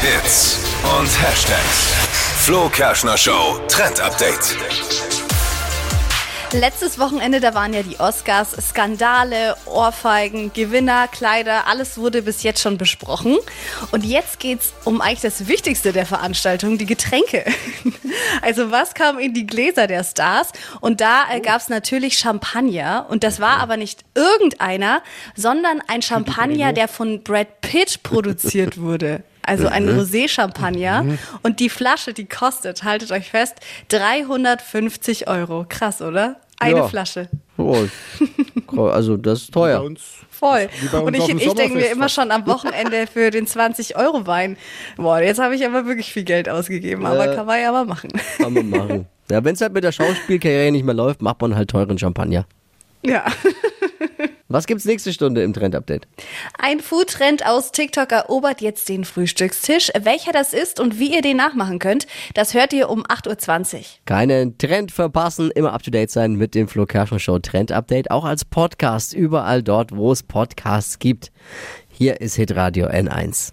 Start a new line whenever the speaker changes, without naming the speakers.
Hits und Hashtags. Flo Kerschner Show Trend Update.
Letztes Wochenende, da waren ja die Oscars, Skandale, Ohrfeigen, Gewinner, Kleider, alles wurde bis jetzt schon besprochen. Und jetzt geht's um eigentlich das Wichtigste der Veranstaltung, die Getränke. Also was kam in die Gläser der Stars? Und da äh, gab's natürlich Champagner. Und das war aber nicht irgendeiner, sondern ein Champagner, der von Brad Pitt produziert wurde. Also ein Rosé-Champagner. Und die Flasche, die kostet, haltet euch fest, 350 Euro. Krass, oder? Eine
Ja.
Flasche.
Oh, also das ist
Bei
teuer.
Voll.
Bei uns
Und ich, ich denke mir immer schon am Wochenende für den 20-Euro-Wein. Boah, jetzt habe ich aber wirklich viel Geld ausgegeben. Aber
Äh.
kann man ja mal machen.
Kann man machen. Ja, wenn es halt mit der Schauspielkarriere nicht mehr läuft, macht man halt teuren Champagner.
Ja.
Was gibt's nächste Stunde im Trend-Update?
Ein Foodtrend aus TikTok erobert jetzt den Frühstückstisch. Welcher das ist und wie ihr den nachmachen könnt, das hört ihr um 8.20 Uhr.
Keinen Trend verpassen, immer up to date sein mit dem Flo Kerschner Show Trend Update, auch als Podcast, überall dort, wo es Podcasts gibt. Hier ist Hitradio N1.